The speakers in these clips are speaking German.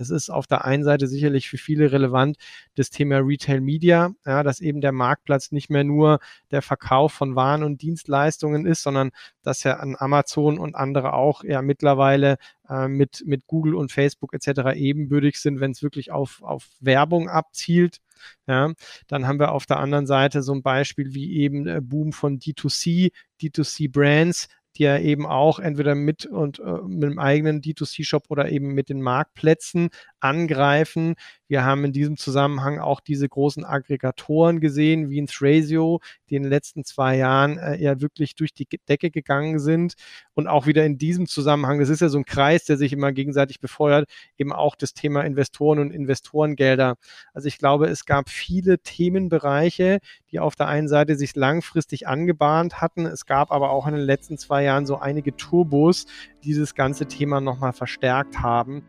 Das ist auf der einen Seite sicherlich für viele relevant das Thema Retail Media, ja, dass eben der Marktplatz nicht mehr nur der Verkauf von Waren und Dienstleistungen ist, sondern dass ja an Amazon und andere auch ja mittlerweile äh, mit, mit Google und Facebook etc. ebenbürtig sind, wenn es wirklich auf, auf Werbung abzielt. Ja, dann haben wir auf der anderen Seite so ein Beispiel wie eben äh, Boom von D2C, D2C Brands, die ja eben auch entweder mit und äh, mit dem eigenen D2C-Shop oder eben mit den Marktplätzen angreifen. Wir haben in diesem Zusammenhang auch diese großen Aggregatoren gesehen, wie ein Thrasio, die in den letzten zwei Jahren äh, ja wirklich durch die Decke gegangen sind. Und auch wieder in diesem Zusammenhang, das ist ja so ein Kreis, der sich immer gegenseitig befeuert, eben auch das Thema Investoren und Investorengelder. Also ich glaube, es gab viele Themenbereiche, die auf der einen Seite sich langfristig angebahnt hatten. Es gab aber auch in den letzten zwei Jahren so einige Turbos, die dieses ganze Thema nochmal verstärkt haben.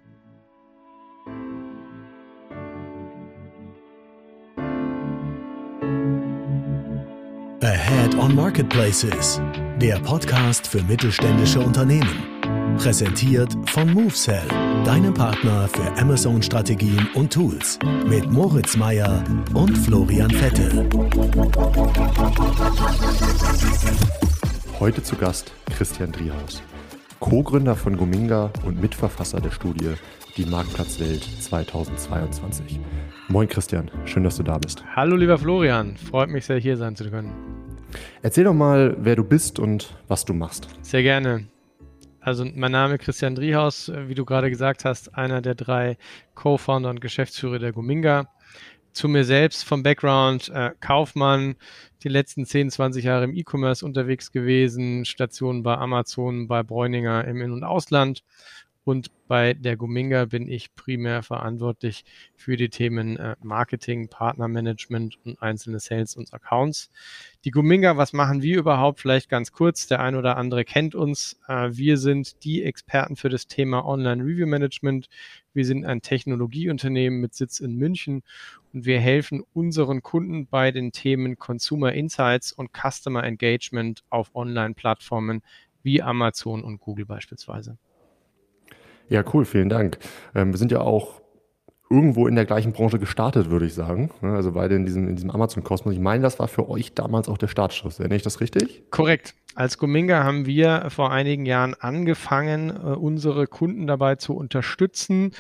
Ahead on Marketplaces, der Podcast für mittelständische Unternehmen. Präsentiert von MoveSell, deinem Partner für Amazon-Strategien und Tools. Mit Moritz Meyer und Florian Vettel. Heute zu Gast Christian Driehaus, Co-Gründer von Gominga und Mitverfasser der Studie Die Marktplatzwelt 2022. Moin Christian, schön, dass du da bist. Hallo lieber Florian, freut mich sehr hier sein zu können. Erzähl doch mal, wer du bist und was du machst. Sehr gerne. Also mein Name ist Christian Driehaus, wie du gerade gesagt hast, einer der drei Co-Founder und Geschäftsführer der Gominga. Zu mir selbst vom Background äh, Kaufmann, die letzten 10, 20 Jahre im E-Commerce unterwegs gewesen, Stationen bei Amazon, bei Bräuninger im In- und Ausland und bei der Gominga bin ich primär verantwortlich für die Themen äh, Marketing, Partnermanagement und einzelne Sales und Accounts. Die Gominga, was machen wir überhaupt? Vielleicht ganz kurz. Der ein oder andere kennt uns. Äh, wir sind die Experten für das Thema Online Review Management. Wir sind ein Technologieunternehmen mit Sitz in München und wir helfen unseren Kunden bei den Themen Consumer Insights und Customer Engagement auf Online-Plattformen wie Amazon und Google beispielsweise. Ja, cool, vielen Dank. Ähm, wir sind ja auch irgendwo in der gleichen Branche gestartet, würde ich sagen. Also beide in diesem, in diesem Amazon-Kosmos. Ich meine, das war für euch damals auch der Startschuss. Erinnere ich das richtig? Korrekt. Als Gominga haben wir vor einigen Jahren angefangen, äh, unsere Kunden dabei zu unterstützen,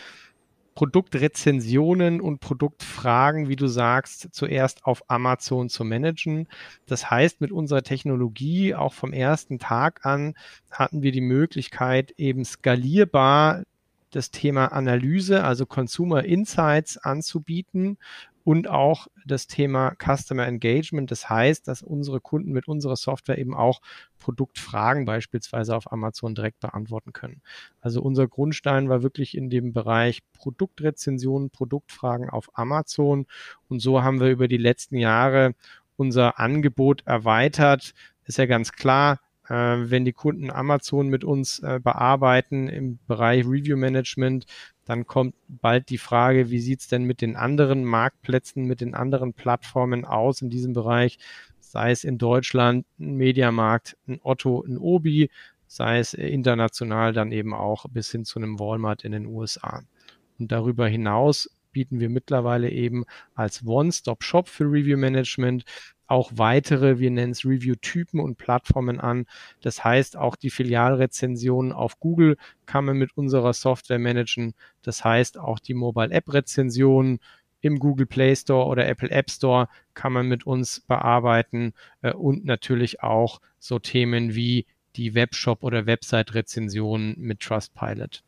Produktrezensionen und Produktfragen, wie du sagst, zuerst auf Amazon zu managen. Das heißt, mit unserer Technologie auch vom ersten Tag an hatten wir die Möglichkeit, eben skalierbar das Thema Analyse, also Consumer Insights anzubieten und auch das Thema Customer Engagement. Das heißt, dass unsere Kunden mit unserer Software eben auch Produktfragen beispielsweise auf Amazon direkt beantworten können. Also unser Grundstein war wirklich in dem Bereich Produktrezensionen, Produktfragen auf Amazon. Und so haben wir über die letzten Jahre unser Angebot erweitert. Ist ja ganz klar, äh, wenn die Kunden Amazon mit uns äh, bearbeiten im Bereich Review Management, dann kommt bald die Frage, wie sieht's denn mit den anderen Marktplätzen, mit den anderen Plattformen aus in diesem Bereich, sei es in Deutschland ein Mediamarkt, ein Otto, ein Obi, sei es international dann eben auch bis hin zu einem Walmart in den USA. Und darüber hinaus bieten wir mittlerweile eben als One-Stop-Shop für Review Management auch weitere, wir nennen es Review-Typen und Plattformen an. Das heißt, auch die Filialrezensionen auf Google kann man mit unserer Software managen. Das heißt, auch die Mobile-App-Rezensionen im Google Play Store oder Apple App Store kann man mit uns bearbeiten äh, und natürlich auch so Themen wie die Webshop oder Website-Rezensionen mit Trustpilot.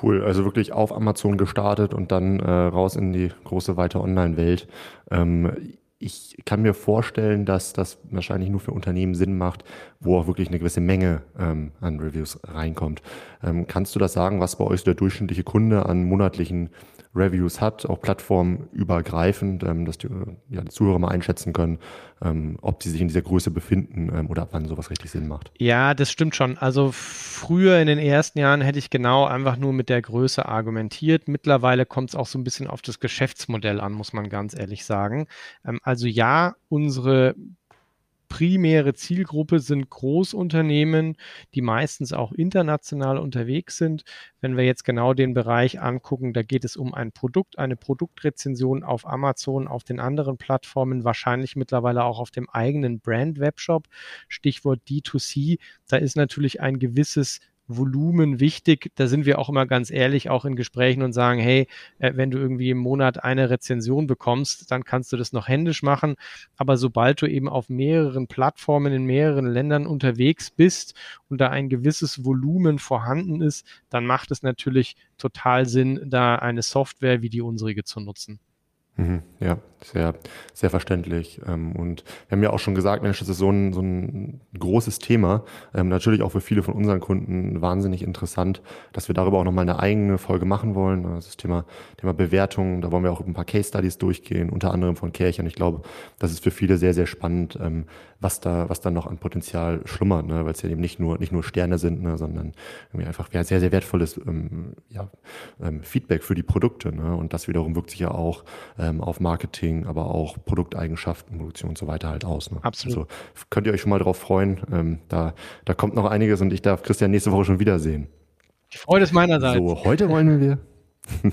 Cool, also wirklich auf Amazon gestartet und dann äh, raus in die große weite Online-Welt. Ähm, ich kann mir vorstellen, dass das wahrscheinlich nur für Unternehmen Sinn macht, wo auch wirklich eine gewisse Menge ähm, an Reviews reinkommt. Ähm, kannst du das sagen, was bei euch der durchschnittliche Kunde an monatlichen Reviews hat, auch plattformübergreifend, ähm, dass die, ja, die Zuhörer mal einschätzen können, ähm, ob sie sich in dieser Größe befinden ähm, oder wann sowas richtig Sinn macht. Ja, das stimmt schon. Also früher in den ersten Jahren hätte ich genau einfach nur mit der Größe argumentiert. Mittlerweile kommt es auch so ein bisschen auf das Geschäftsmodell an, muss man ganz ehrlich sagen. Ähm, also ja, unsere primäre Zielgruppe sind Großunternehmen, die meistens auch international unterwegs sind. Wenn wir jetzt genau den Bereich angucken, da geht es um ein Produkt, eine Produktrezension auf Amazon, auf den anderen Plattformen, wahrscheinlich mittlerweile auch auf dem eigenen Brand-Webshop. Stichwort D2C. Da ist natürlich ein gewisses Volumen wichtig. Da sind wir auch immer ganz ehrlich, auch in Gesprächen und sagen, hey, äh, wenn du irgendwie im Monat eine Rezension bekommst, dann kannst du das noch händisch machen. Aber sobald du eben auf mehreren Plattformen in mehreren Ländern unterwegs bist und da ein gewisses Volumen vorhanden ist, dann macht es natürlich total Sinn, da eine Software wie die unsere zu nutzen. Mhm, ja, sehr, sehr verständlich. Ähm, und wir haben ja auch schon gesagt, Mensch, das ist so ein, so ein großes Thema. Ähm, natürlich auch für viele von unseren Kunden wahnsinnig interessant, dass wir darüber auch nochmal eine eigene Folge machen wollen. Das Thema, Thema Bewertung. Da wollen wir auch ein paar Case Studies durchgehen, unter anderem von Kirch. Und ich glaube, das ist für viele sehr, sehr spannend, ähm, was da, was da noch an Potenzial schlummert, ne? weil es ja eben nicht nur, nicht nur Sterne sind, ne? sondern irgendwie einfach ja, sehr, sehr wertvolles ja, Feedback für die Produkte. Ne? Und das wiederum wirkt sich ja auch ähm, auf Marketing, aber auch Produkteigenschaften, Produktion und so weiter halt aus. Ne? Absolut. Also könnt ihr euch schon mal drauf freuen. Ähm, da, da kommt noch einiges und ich darf Christian nächste Woche schon wiedersehen. Die Freude ist meinerseits. So, heute wollen wir.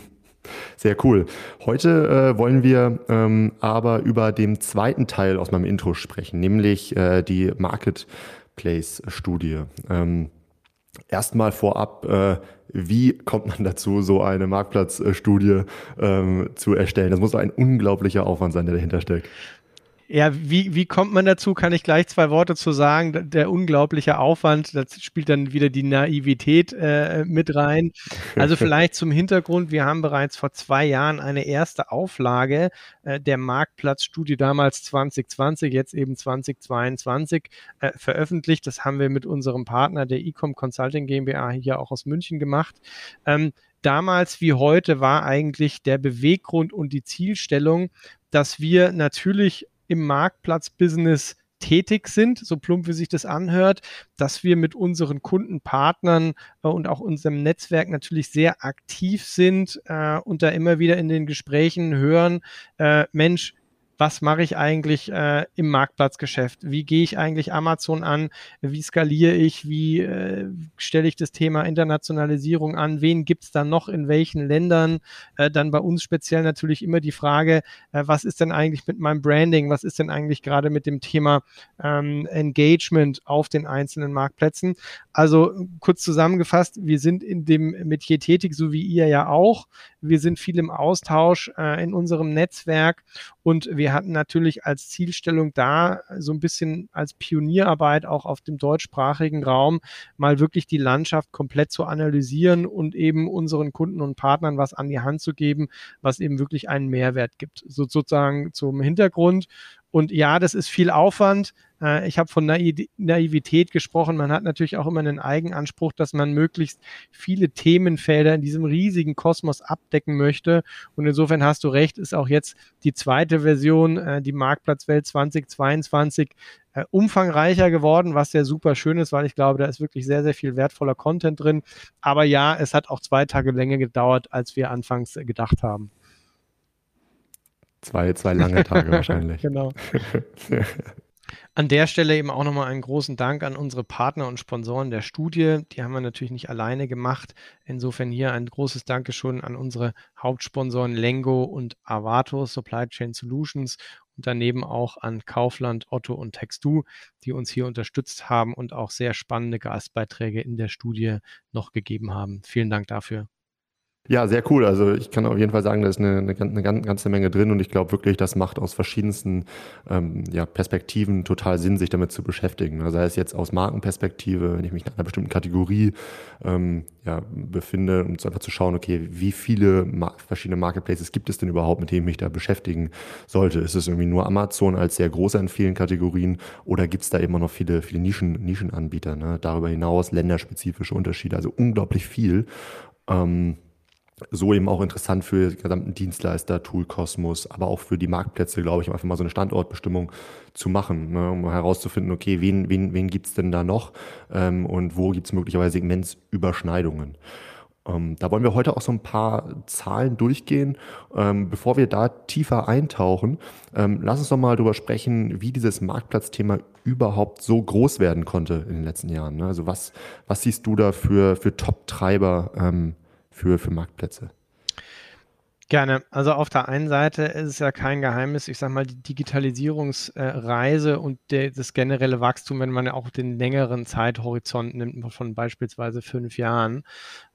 Sehr cool. Heute äh, wollen wir ähm, aber über den zweiten Teil aus meinem Intro sprechen, nämlich äh, die Marketplace-Studie. Ähm, Erstmal vorab, äh, wie kommt man dazu, so eine Marktplatzstudie ähm, zu erstellen? Das muss ein unglaublicher Aufwand sein, der dahinter steckt. Ja, wie, wie kommt man dazu? Kann ich gleich zwei Worte zu sagen. Der unglaubliche Aufwand, das spielt dann wieder die Naivität äh, mit rein. Also vielleicht zum Hintergrund, wir haben bereits vor zwei Jahren eine erste Auflage äh, der Marktplatzstudie, damals 2020, jetzt eben 2022, äh, veröffentlicht. Das haben wir mit unserem Partner der Ecom Consulting GmbH hier auch aus München gemacht. Ähm, damals wie heute war eigentlich der Beweggrund und die Zielstellung, dass wir natürlich im Marktplatzbusiness tätig sind, so plump wie sich das anhört, dass wir mit unseren Kundenpartnern äh, und auch unserem Netzwerk natürlich sehr aktiv sind äh, und da immer wieder in den Gesprächen hören, äh, Mensch, was mache ich eigentlich äh, im Marktplatzgeschäft? Wie gehe ich eigentlich Amazon an? Wie skaliere ich? Wie äh, stelle ich das Thema Internationalisierung an? Wen gibt es da noch in welchen Ländern? Äh, dann bei uns speziell natürlich immer die Frage, äh, was ist denn eigentlich mit meinem Branding? Was ist denn eigentlich gerade mit dem Thema ähm, Engagement auf den einzelnen Marktplätzen? Also kurz zusammengefasst, wir sind in dem Metier tätig, so wie ihr ja auch. Wir sind viel im Austausch äh, in unserem Netzwerk und wir hatten natürlich als Zielstellung da so ein bisschen als Pionierarbeit auch auf dem deutschsprachigen Raum mal wirklich die Landschaft komplett zu analysieren und eben unseren Kunden und Partnern was an die Hand zu geben, was eben wirklich einen Mehrwert gibt. So, sozusagen zum Hintergrund. Und ja, das ist viel Aufwand. Äh, ich habe von Naivität gesprochen. Man hat natürlich auch immer einen Eigenanspruch, dass man möglichst viele Themenfelder in diesem riesigen Kosmos abdecken möchte. Und insofern hast du recht, ist auch jetzt die zweite Version, äh, die Marktplatzwelt 2022, äh, umfangreicher geworden, was sehr super schön ist, weil ich glaube, da ist wirklich sehr, sehr viel wertvoller Content drin. Aber ja, es hat auch zwei Tage länger gedauert, als wir anfangs gedacht haben. Zwei, zwei lange Tage wahrscheinlich. genau. An der Stelle eben auch nochmal einen großen Dank an unsere Partner und Sponsoren der Studie. Die haben wir natürlich nicht alleine gemacht. Insofern hier ein großes Dankeschön an unsere Hauptsponsoren Lengo und Avato Supply Chain Solutions und daneben auch an Kaufland, Otto und Textu, die uns hier unterstützt haben und auch sehr spannende Gastbeiträge in der Studie noch gegeben haben. Vielen Dank dafür. Ja, sehr cool. Also ich kann auf jeden Fall sagen, da ist eine, eine, eine ganze Menge drin und ich glaube wirklich, das macht aus verschiedensten ähm, ja, Perspektiven total Sinn, sich damit zu beschäftigen. Also sei es jetzt aus Markenperspektive, wenn ich mich in einer bestimmten Kategorie ähm, ja, befinde, um einfach zu schauen, okay, wie viele ma verschiedene Marketplaces gibt es denn überhaupt, mit denen ich mich da beschäftigen sollte? Ist es irgendwie nur Amazon als sehr großer in vielen Kategorien oder gibt es da immer noch viele, viele Nischen, Nischenanbieter? Ne? Darüber hinaus länderspezifische Unterschiede, also unglaublich viel. Ähm, so eben auch interessant für die gesamten Dienstleister, Tool Kosmos, aber auch für die Marktplätze, glaube ich, um einfach mal so eine Standortbestimmung zu machen, ne, um herauszufinden, okay, wen, wen, wen gibt's denn da noch ähm, und wo gibt's möglicherweise Segmentsüberschneidungen. Ähm, da wollen wir heute auch so ein paar Zahlen durchgehen. Ähm, bevor wir da tiefer eintauchen, ähm, lass uns doch mal darüber sprechen, wie dieses Marktplatzthema überhaupt so groß werden konnte in den letzten Jahren. Ne? Also was, was siehst du da für, für Top-Treiber ähm, für, für Marktplätze? Gerne. Also auf der einen Seite ist es ja kein Geheimnis, ich sage mal, die Digitalisierungsreise und der, das generelle Wachstum, wenn man ja auch den längeren Zeithorizont nimmt, von beispielsweise fünf Jahren,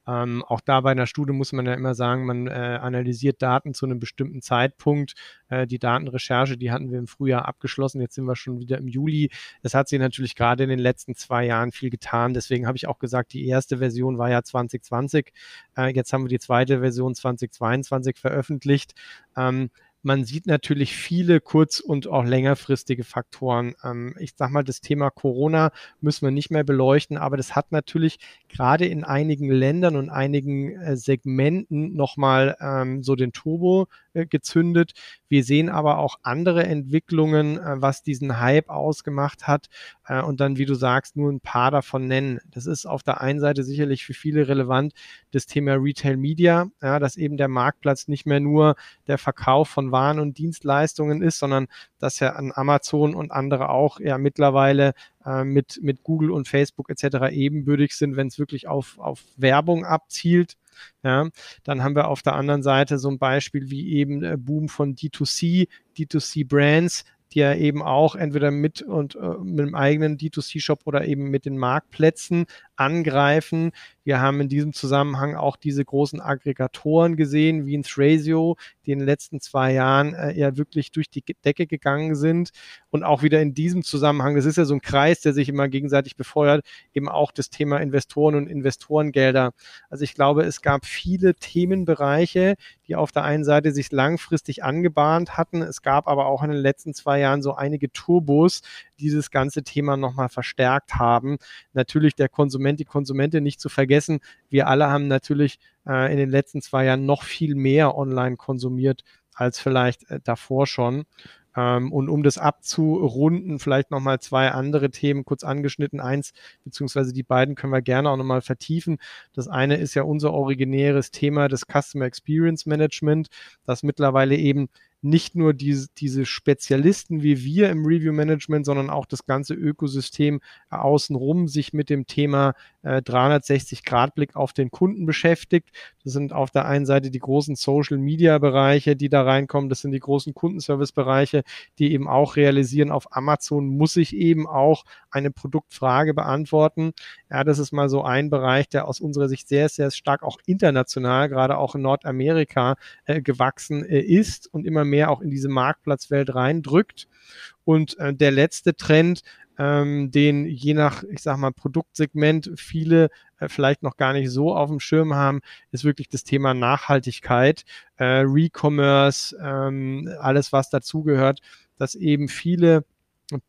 ähm, auch da bei einer Studie muss man ja immer sagen, man äh, analysiert Daten zu einem bestimmten Zeitpunkt. Äh, die Datenrecherche, die hatten wir im Frühjahr abgeschlossen. Jetzt sind wir schon wieder im Juli. Es hat sich natürlich gerade in den letzten zwei Jahren viel getan. Deswegen habe ich auch gesagt, die erste Version war ja 2020. Äh, jetzt haben wir die zweite Version 2022 veröffentlicht. Ähm, man sieht natürlich viele kurz- und auch längerfristige Faktoren. Ähm, ich sage mal, das Thema Corona müssen wir nicht mehr beleuchten, aber das hat natürlich gerade in einigen Ländern und einigen äh, Segmenten nochmal ähm, so den Turbo gezündet. Wir sehen aber auch andere Entwicklungen, äh, was diesen Hype ausgemacht hat äh, und dann, wie du sagst, nur ein paar davon nennen. Das ist auf der einen Seite sicherlich für viele relevant, das Thema Retail Media, ja, dass eben der Marktplatz nicht mehr nur der Verkauf von Waren und Dienstleistungen ist, sondern dass ja an Amazon und andere auch ja mittlerweile äh, mit, mit Google und Facebook etc. ebenbürtig sind, wenn es wirklich auf, auf Werbung abzielt. Ja, dann haben wir auf der anderen Seite so ein Beispiel wie eben äh, Boom von D2C, D2C Brands, die ja eben auch entweder mit und äh, mit dem eigenen D2C-Shop oder eben mit den Marktplätzen angreifen. Wir haben in diesem Zusammenhang auch diese großen Aggregatoren gesehen, wie in Thrasio, die in den letzten zwei Jahren äh, ja wirklich durch die Decke gegangen sind. Und auch wieder in diesem Zusammenhang, das ist ja so ein Kreis, der sich immer gegenseitig befeuert, eben auch das Thema Investoren und Investorengelder. Also ich glaube, es gab viele Themenbereiche, die auf der einen Seite sich langfristig angebahnt hatten. Es gab aber auch in den letzten zwei Jahren so einige Turbos, dieses ganze Thema nochmal verstärkt haben. Natürlich der Konsument, die Konsumentin nicht zu vergessen. Wir alle haben natürlich äh, in den letzten zwei Jahren noch viel mehr online konsumiert als vielleicht äh, davor schon. Ähm, und um das abzurunden, vielleicht nochmal zwei andere Themen kurz angeschnitten. Eins, beziehungsweise die beiden können wir gerne auch nochmal vertiefen. Das eine ist ja unser originäres Thema des Customer Experience Management, das mittlerweile eben nicht nur diese, diese Spezialisten wie wir im Review Management, sondern auch das ganze Ökosystem außenrum sich mit dem Thema äh, 360-Grad-Blick auf den Kunden beschäftigt. Das sind auf der einen Seite die großen Social-Media-Bereiche, die da reinkommen. Das sind die großen Kundenservice-Bereiche, die eben auch realisieren, auf Amazon muss ich eben auch eine Produktfrage beantworten. Ja, das ist mal so ein Bereich, der aus unserer Sicht sehr, sehr stark auch international, gerade auch in Nordamerika äh, gewachsen äh, ist und immer mehr auch in diese Marktplatzwelt reindrückt. Und äh, der letzte Trend, ähm, den je nach, ich sag mal, Produktsegment viele äh, vielleicht noch gar nicht so auf dem Schirm haben, ist wirklich das Thema Nachhaltigkeit, äh, Recommerce, ähm, alles was dazugehört, dass eben viele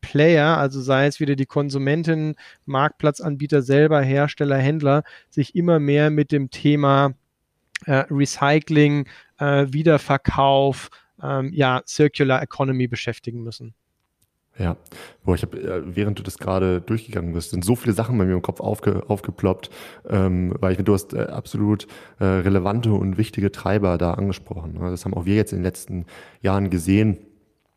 Player, also sei es wieder die Konsumenten, Marktplatzanbieter selber, Hersteller, Händler, sich immer mehr mit dem Thema äh, Recycling, äh, Wiederverkauf, ähm, ja, Circular Economy beschäftigen müssen. Ja, boah, ich habe, äh, während du das gerade durchgegangen bist, sind so viele Sachen bei mir im Kopf aufge, aufgeploppt, ähm, weil ich finde, du hast äh, absolut äh, relevante und wichtige Treiber da angesprochen. Ne? Das haben auch wir jetzt in den letzten Jahren gesehen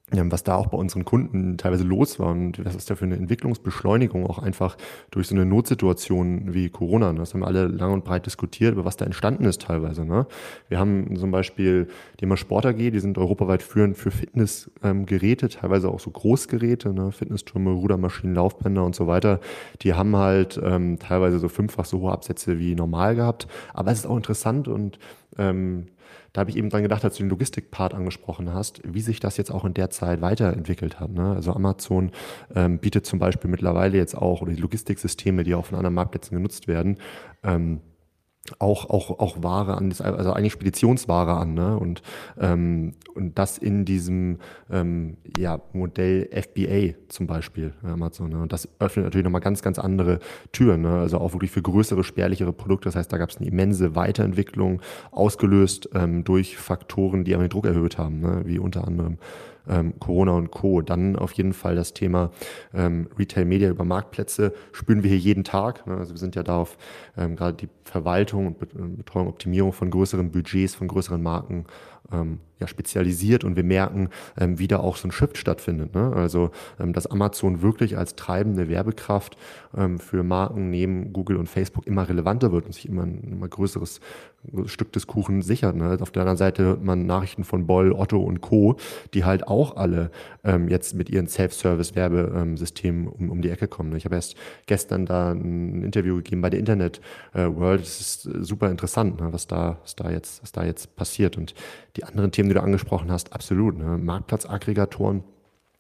was da auch bei unseren Kunden teilweise los war und was ist da für eine Entwicklungsbeschleunigung auch einfach durch so eine Notsituation wie Corona. Ne? Das haben wir alle lang und breit diskutiert, über was da entstanden ist teilweise. Ne? Wir haben zum Beispiel die immer Sport AG, die sind europaweit führend für Fitnessgeräte, teilweise auch so Großgeräte, ne? Fitnesstürme, Rudermaschinen, Laufbänder und so weiter. Die haben halt ähm, teilweise so fünffach so hohe Absätze wie normal gehabt. Aber es ist auch interessant und ähm, da habe ich eben dran gedacht, als du den Logistikpart angesprochen hast, wie sich das jetzt auch in der Zeit weiterentwickelt hat. Ne? Also Amazon ähm, bietet zum Beispiel mittlerweile jetzt auch, oder die Logistiksysteme, die auch von anderen Marktplätzen genutzt werden, ähm, auch, auch, auch Ware an, also eigentlich Speditionsware an, ne? Und, ähm, und das in diesem ähm, ja, Modell FBA zum Beispiel, Amazon. Ne? Und das öffnet natürlich nochmal ganz, ganz andere Türen, ne? Also auch wirklich für größere, spärlichere Produkte. Das heißt, da gab es eine immense Weiterentwicklung, ausgelöst ähm, durch Faktoren, die aber den Druck erhöht haben, ne? wie unter anderem ähm, Corona und Co. Dann auf jeden Fall das Thema ähm, Retail Media über Marktplätze spüren wir hier jeden Tag. Ne? Also wir sind ja da auf ähm, gerade die Verwaltung und Betreuung, Optimierung von größeren Budgets, von größeren Marken ähm, ja, spezialisiert und wir merken, ähm, wie da auch so ein Shift stattfindet. Ne? Also, ähm, dass Amazon wirklich als treibende Werbekraft ähm, für Marken neben Google und Facebook immer relevanter wird und sich immer ein immer größeres Stück des Kuchen sichert. Ne? Auf der anderen Seite hört man Nachrichten von Boll, Otto und Co., die halt auch alle ähm, jetzt mit ihren Self-Service-Werbesystemen um, um die Ecke kommen. Ne? Ich habe erst gestern da ein Interview gegeben bei der Internet äh, World. Es ist äh, super interessant, ne? was, da, was, da jetzt, was da jetzt passiert. Und die anderen Themen, die du angesprochen hast, absolut. Ne? Marktplatzaggregatoren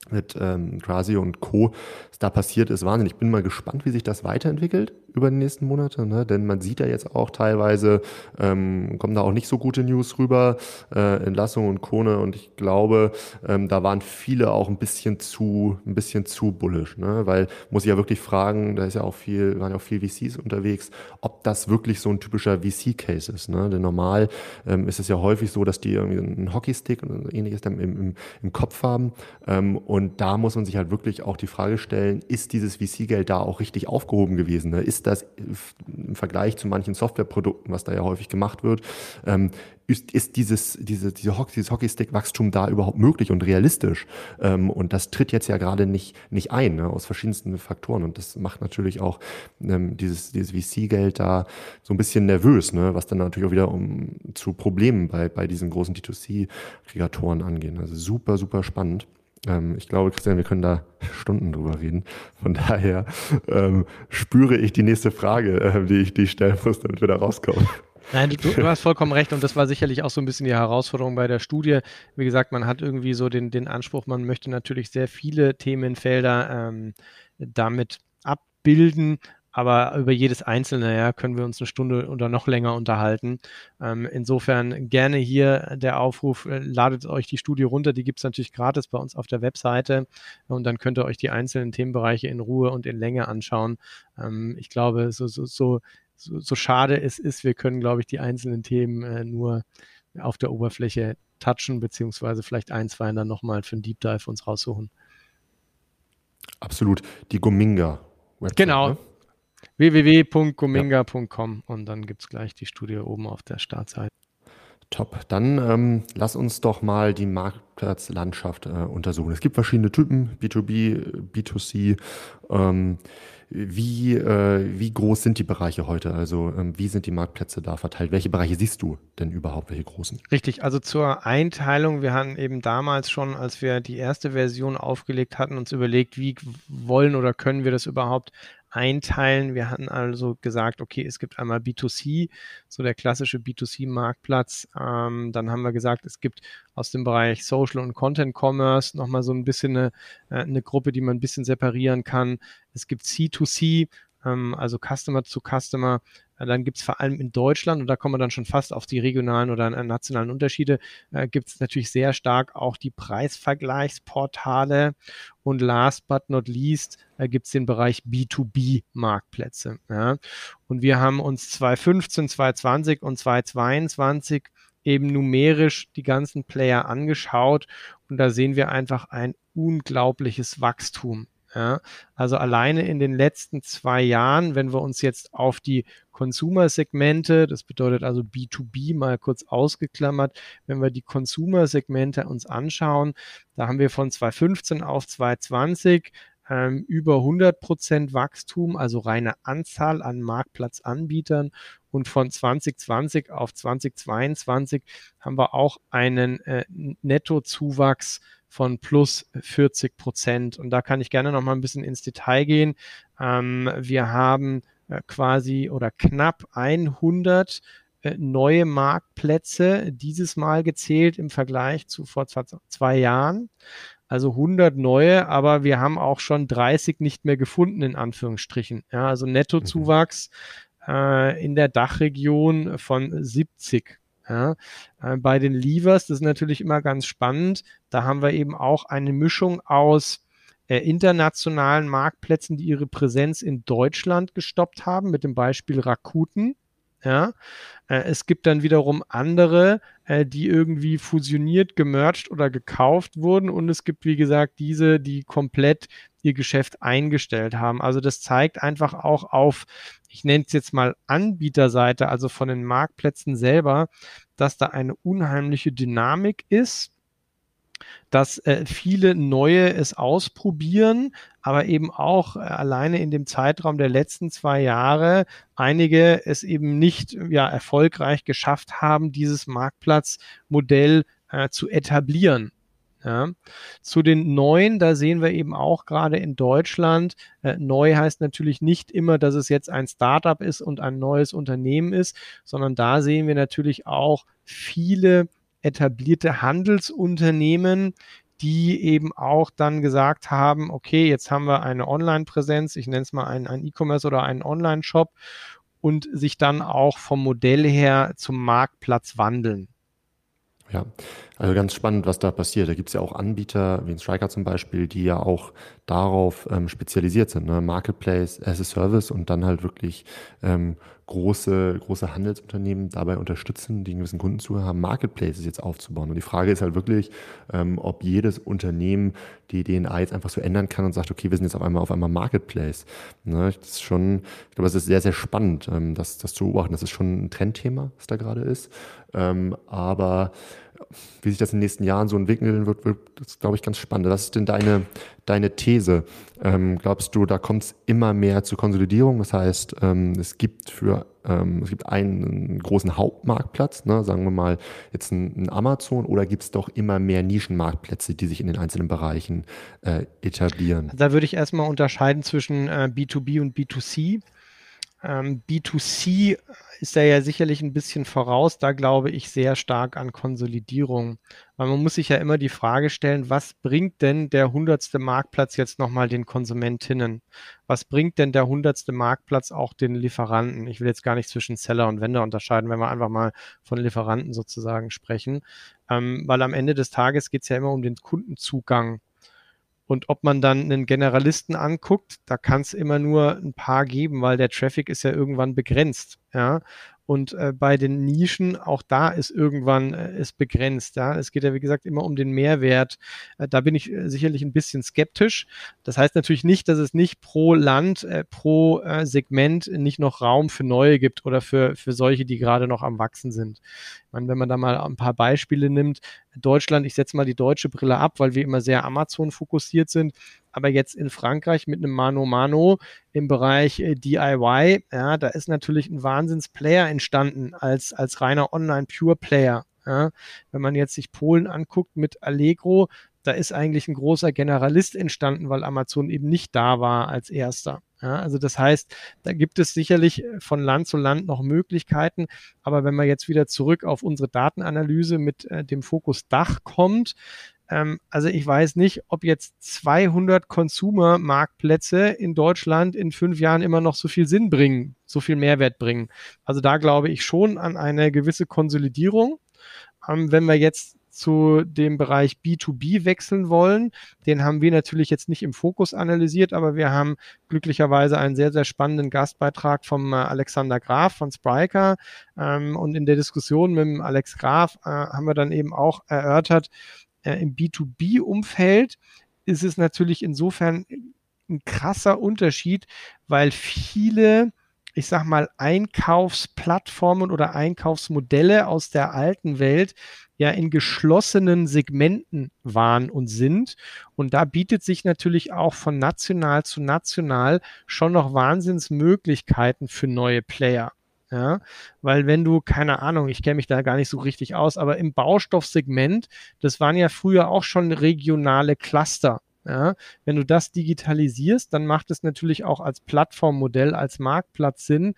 mit ähm, Grasio und Co. was da passiert ist, Wahnsinn. Ich bin mal gespannt, wie sich das weiterentwickelt über die nächsten Monate, ne? denn man sieht ja jetzt auch teilweise, ähm, kommen da auch nicht so gute News rüber, äh, Entlassung und Kone und ich glaube, ähm, da waren viele auch ein bisschen zu, ein bisschen zu bullish, ne? weil muss ich ja wirklich fragen, da ist ja auch viel, waren ja auch viel VCs unterwegs, ob das wirklich so ein typischer VC-Case ist, ne? denn normal ähm, ist es ja häufig so, dass die irgendwie einen Hockeystick und ähnliches dann im, im, im Kopf haben ähm, und da muss man sich halt wirklich auch die Frage stellen, ist dieses VC-Geld da auch richtig aufgehoben gewesen? Ne? Ist das im Vergleich zu manchen Softwareprodukten, was da ja häufig gemacht wird, ähm, ist, ist dieses, diese, diese Hockey, dieses Hockeystick-Wachstum da überhaupt möglich und realistisch? Ähm, und das tritt jetzt ja gerade nicht, nicht ein, ne, aus verschiedensten Faktoren. Und das macht natürlich auch ähm, dieses, dieses VC-Geld da so ein bisschen nervös, ne, was dann natürlich auch wieder um, zu Problemen bei, bei diesen großen D2C-Aggregatoren angehen. Also super, super spannend. Ähm, ich glaube, Christian, wir können da Stunden drüber reden. Von daher ähm, spüre ich die nächste Frage, äh, die, ich, die stellen muss, damit wir da rauskommen. Nein, du, du, hast vollkommen recht und das war sicherlich auch so ein bisschen die Herausforderung bei der Studie. Wie gesagt, man hat irgendwie so den, den Anspruch, man möchte natürlich sehr viele Themenfelder ähm, damit abbilden, aber über jedes einzelne ja, können wir uns eine Stunde oder noch länger unterhalten. Ähm, insofern gerne hier der Aufruf, äh, ladet euch die Studie runter, die gibt es natürlich gratis bei uns auf der Webseite und dann könnt ihr euch die einzelnen Themenbereiche in Ruhe und in Länge anschauen. Ähm, ich glaube, so, so, so, so, schade es ist, wir können, glaube ich, die einzelnen Themen äh, nur auf der Oberfläche touchen, beziehungsweise vielleicht ein, zwei dann nochmal für einen Deep Dive uns raussuchen. Absolut. Die Gominga. Website, genau, ne? www.gominga.com und dann gibt es gleich die Studie oben auf der Startseite. Top. Dann ähm, lass uns doch mal die Marktplatzlandschaft äh, untersuchen. Es gibt verschiedene Typen, B2B, B2C. Ähm, wie, äh, wie groß sind die Bereiche heute? Also ähm, wie sind die Marktplätze da verteilt? Welche Bereiche siehst du denn überhaupt, welche großen? Richtig, also zur Einteilung, wir hatten eben damals schon, als wir die erste Version aufgelegt hatten, uns überlegt, wie wollen oder können wir das überhaupt einteilen. Wir hatten also gesagt, okay, es gibt einmal B2C, so der klassische B2C-Marktplatz. Ähm, dann haben wir gesagt, es gibt aus dem Bereich Social und Content Commerce nochmal so ein bisschen eine, äh, eine Gruppe, die man ein bisschen separieren kann. Es gibt C2C, ähm, also Customer zu Customer. Dann gibt es vor allem in Deutschland, und da kommen wir dann schon fast auf die regionalen oder nationalen Unterschiede, äh, gibt es natürlich sehr stark auch die Preisvergleichsportale. Und last but not least äh, gibt es den Bereich B2B-Marktplätze. Ja. Und wir haben uns 2015, 2020 und 2022 eben numerisch die ganzen Player angeschaut und da sehen wir einfach ein unglaubliches Wachstum. Ja, also alleine in den letzten zwei Jahren, wenn wir uns jetzt auf die Consumer-Segmente, das bedeutet also B2B mal kurz ausgeklammert, wenn wir die Consumer-Segmente uns anschauen, da haben wir von 2015 auf 2020 ähm, über 100 Prozent Wachstum, also reine Anzahl an Marktplatzanbietern. Und von 2020 auf 2022 haben wir auch einen äh, Nettozuwachs von plus 40 Prozent. Und da kann ich gerne noch mal ein bisschen ins Detail gehen. Ähm, wir haben äh, quasi oder knapp 100 äh, neue Marktplätze dieses Mal gezählt im Vergleich zu vor zwei Jahren. Also 100 neue, aber wir haben auch schon 30 nicht mehr gefunden, in Anführungsstrichen. Ja, also Nettozuwachs mhm. äh, in der Dachregion von 70 ja, äh, bei den Levers, das ist natürlich immer ganz spannend. Da haben wir eben auch eine Mischung aus äh, internationalen Marktplätzen, die ihre Präsenz in Deutschland gestoppt haben, mit dem Beispiel Rakuten. Ja, äh, es gibt dann wiederum andere, äh, die irgendwie fusioniert, gemerged oder gekauft wurden. Und es gibt, wie gesagt, diese, die komplett ihr Geschäft eingestellt haben. Also das zeigt einfach auch auf, ich nenne es jetzt mal Anbieterseite, also von den Marktplätzen selber, dass da eine unheimliche Dynamik ist dass äh, viele neue es ausprobieren, aber eben auch äh, alleine in dem Zeitraum der letzten zwei Jahre einige es eben nicht ja, erfolgreich geschafft haben, dieses Marktplatzmodell äh, zu etablieren. Ja. Zu den neuen, da sehen wir eben auch gerade in Deutschland, äh, neu heißt natürlich nicht immer, dass es jetzt ein Startup ist und ein neues Unternehmen ist, sondern da sehen wir natürlich auch viele etablierte Handelsunternehmen, die eben auch dann gesagt haben, okay, jetzt haben wir eine Online-Präsenz, ich nenne es mal einen, E-Commerce oder einen Online-Shop und sich dann auch vom Modell her zum Marktplatz wandeln. Ja, also ganz spannend, was da passiert. Da gibt es ja auch Anbieter, wie ein Striker zum Beispiel, die ja auch darauf ähm, spezialisiert sind. Ne? Marketplace as a Service und dann halt wirklich ähm, große, große Handelsunternehmen dabei unterstützen, die einen gewissen Kundenzugang haben, Marketplaces jetzt aufzubauen. Und die Frage ist halt wirklich, ähm, ob jedes Unternehmen die DNA jetzt einfach so ändern kann und sagt, okay, wir sind jetzt auf einmal auf einmal Marketplace. Ne? Das ist schon, ich glaube, es ist sehr, sehr spannend, ähm, das, das zu beobachten. Das ist schon ein Trendthema, was da gerade ist. Ähm, aber wie sich das in den nächsten Jahren so entwickeln wird, wird das glaube ich ganz spannend. Was ist denn deine, deine These? Ähm, glaubst du, da kommt es immer mehr zur Konsolidierung? Das heißt, ähm, es gibt für ähm, es gibt einen großen Hauptmarktplatz, ne, sagen wir mal jetzt ein, ein Amazon, oder gibt es doch immer mehr Nischenmarktplätze, die sich in den einzelnen Bereichen äh, etablieren? Da würde ich erstmal unterscheiden zwischen äh, B2B und B2C. Ähm, B2C ist da ja sicherlich ein bisschen voraus. Da glaube ich sehr stark an Konsolidierung. Weil man muss sich ja immer die Frage stellen, was bringt denn der hundertste Marktplatz jetzt nochmal den Konsumentinnen? Was bringt denn der hundertste Marktplatz auch den Lieferanten? Ich will jetzt gar nicht zwischen Seller und Vendor unterscheiden, wenn wir einfach mal von Lieferanten sozusagen sprechen. Ähm, weil am Ende des Tages geht es ja immer um den Kundenzugang und ob man dann einen Generalisten anguckt, da kann es immer nur ein paar geben, weil der Traffic ist ja irgendwann begrenzt. Ja. Und äh, bei den Nischen, auch da ist irgendwann äh, ist begrenzt. Ja? Es geht ja, wie gesagt, immer um den Mehrwert. Äh, da bin ich äh, sicherlich ein bisschen skeptisch. Das heißt natürlich nicht, dass es nicht pro Land, äh, pro äh, Segment nicht noch Raum für neue gibt oder für, für solche, die gerade noch am Wachsen sind. Meine, wenn man da mal ein paar Beispiele nimmt, Deutschland, ich setze mal die deutsche Brille ab, weil wir immer sehr Amazon fokussiert sind aber jetzt in Frankreich mit einem Mano Mano im Bereich äh, DIY, ja, da ist natürlich ein Wahnsinns-Player entstanden als, als reiner Online-Pure-Player. Ja. Wenn man jetzt sich Polen anguckt mit Allegro, da ist eigentlich ein großer Generalist entstanden, weil Amazon eben nicht da war als erster. Ja, also das heißt, da gibt es sicherlich äh, von Land zu Land noch Möglichkeiten. Aber wenn man jetzt wieder zurück auf unsere Datenanalyse mit äh, dem Fokus Dach kommt, ähm, also ich weiß nicht, ob jetzt 200 Consumer-Marktplätze in Deutschland in fünf Jahren immer noch so viel Sinn bringen, so viel Mehrwert bringen. Also da glaube ich schon an eine gewisse Konsolidierung. Ähm, wenn wir jetzt zu dem Bereich B2B wechseln wollen. Den haben wir natürlich jetzt nicht im Fokus analysiert, aber wir haben glücklicherweise einen sehr, sehr spannenden Gastbeitrag vom äh, Alexander Graf von Spriker. Ähm, und in der Diskussion mit dem Alex Graf äh, haben wir dann eben auch erörtert, äh, im B2B-Umfeld ist es natürlich insofern ein krasser Unterschied, weil viele, ich sag mal, Einkaufsplattformen oder Einkaufsmodelle aus der alten Welt ja in geschlossenen Segmenten waren und sind. Und da bietet sich natürlich auch von national zu national schon noch Wahnsinnsmöglichkeiten für neue Player. Ja, weil wenn du, keine Ahnung, ich kenne mich da gar nicht so richtig aus, aber im Baustoffsegment, das waren ja früher auch schon regionale Cluster. Ja, wenn du das digitalisierst, dann macht es natürlich auch als Plattformmodell, als Marktplatz Sinn.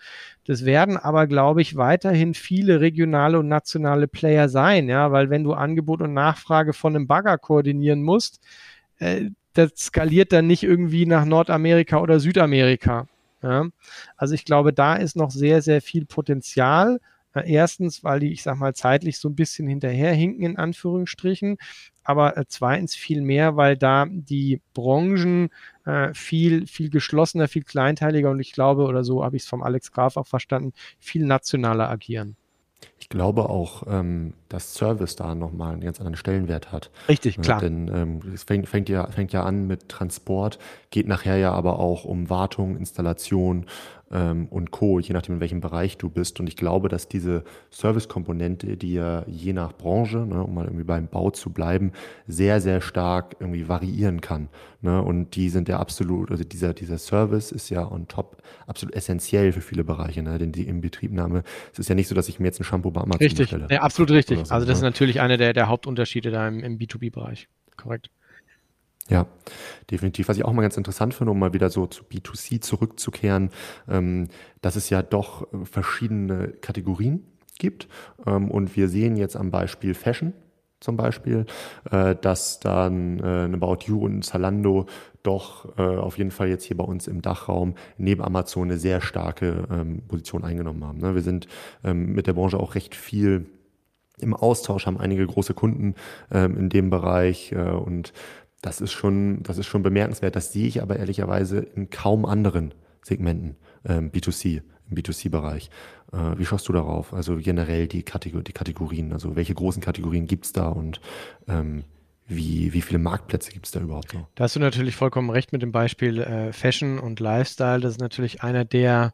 Das werden aber, glaube ich, weiterhin viele regionale und nationale Player sein, ja, weil wenn du Angebot und Nachfrage von einem Bagger koordinieren musst, äh, das skaliert dann nicht irgendwie nach Nordamerika oder Südamerika. Ja? Also ich glaube, da ist noch sehr, sehr viel Potenzial. Äh, erstens, weil die, ich sag mal, zeitlich so ein bisschen hinterherhinken, in Anführungsstrichen. Aber äh, zweitens viel mehr, weil da die Branchen äh, viel, viel geschlossener, viel kleinteiliger und ich glaube, oder so habe ich es vom Alex Graf auch verstanden, viel nationaler agieren. Ich glaube auch, ähm, dass Service da nochmal einen ganz anderen Stellenwert hat. Richtig, klar. Denn ähm, es fängt, fängt, ja, fängt ja an mit Transport, geht nachher ja aber auch um Wartung, Installation ähm, und Co., je nachdem, in welchem Bereich du bist. Und ich glaube, dass diese Service-Komponente, die ja je nach Branche, ne, um mal irgendwie beim Bau zu bleiben, sehr, sehr stark irgendwie variieren kann. Ne? Und die sind ja absolut, also dieser, dieser Service ist ja on top absolut essentiell für viele Bereiche, ne? denn die Inbetriebnahme, es ist ja nicht so, dass ich mir jetzt ein Shampoo bei Amazon richtig. bestelle. Ja, absolut richtig. So, also das ne? ist natürlich einer der, der Hauptunterschiede da im, im B2B-Bereich. Korrekt. Ja, definitiv. Was ich auch mal ganz interessant finde, um mal wieder so zu B2C zurückzukehren, ähm, dass es ja doch verschiedene Kategorien gibt. Ähm, und wir sehen jetzt am Beispiel Fashion zum Beispiel, äh, dass dann äh, About You und Zalando doch äh, auf jeden Fall jetzt hier bei uns im Dachraum neben Amazon eine sehr starke ähm, Position eingenommen haben. Ne? Wir sind ähm, mit der Branche auch recht viel im Austausch, haben einige große Kunden ähm, in dem Bereich äh, und das ist schon, das ist schon bemerkenswert. Das sehe ich aber ehrlicherweise in kaum anderen Segmenten ähm, B2C, im B2C-Bereich. Äh, wie schaust du darauf? Also generell die, Kategor die Kategorien, also welche großen Kategorien gibt es da und ähm, wie, wie viele Marktplätze gibt es da überhaupt noch? Da hast du natürlich vollkommen recht mit dem Beispiel äh, Fashion und Lifestyle. Das ist natürlich einer der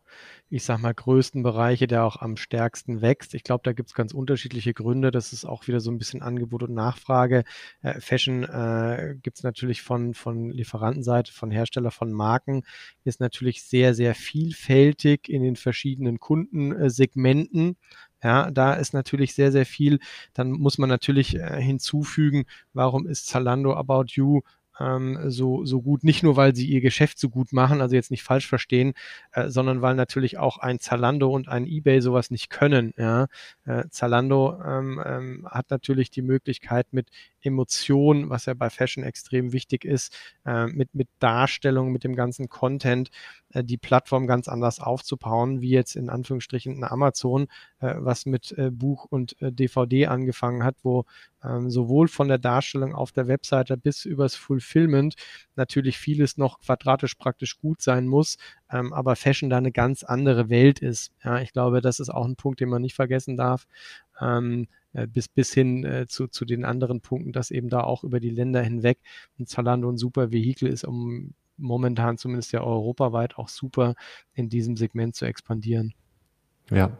ich sag mal, größten Bereiche, der auch am stärksten wächst. Ich glaube, da gibt es ganz unterschiedliche Gründe. Das ist auch wieder so ein bisschen Angebot und Nachfrage. Äh, Fashion äh, gibt es natürlich von, von Lieferantenseite, von Hersteller, von Marken, ist natürlich sehr, sehr vielfältig in den verschiedenen Kundensegmenten. Ja, da ist natürlich sehr, sehr viel. Dann muss man natürlich äh, hinzufügen, warum ist Zalando About You ähm, so, so gut, nicht nur, weil sie ihr Geschäft so gut machen, also jetzt nicht falsch verstehen, äh, sondern weil natürlich auch ein Zalando und ein eBay sowas nicht können. Ja? Äh, Zalando ähm, ähm, hat natürlich die Möglichkeit mit Emotion, was ja bei Fashion extrem wichtig ist, äh, mit, mit Darstellung, mit dem ganzen Content, äh, die Plattform ganz anders aufzubauen, wie jetzt in Anführungsstrichen eine Amazon, äh, was mit äh, Buch und DVD angefangen hat, wo ähm, sowohl von der Darstellung auf der Webseite bis übers Fulfillment natürlich vieles noch quadratisch praktisch gut sein muss, ähm, aber Fashion da eine ganz andere Welt ist. Ja, ich glaube, das ist auch ein Punkt, den man nicht vergessen darf. Ähm, äh, bis, bis hin äh, zu, zu den anderen Punkten, dass eben da auch über die Länder hinweg ein Zalando ein super Vehikel ist, um momentan zumindest ja europaweit auch super in diesem Segment zu expandieren. Ja,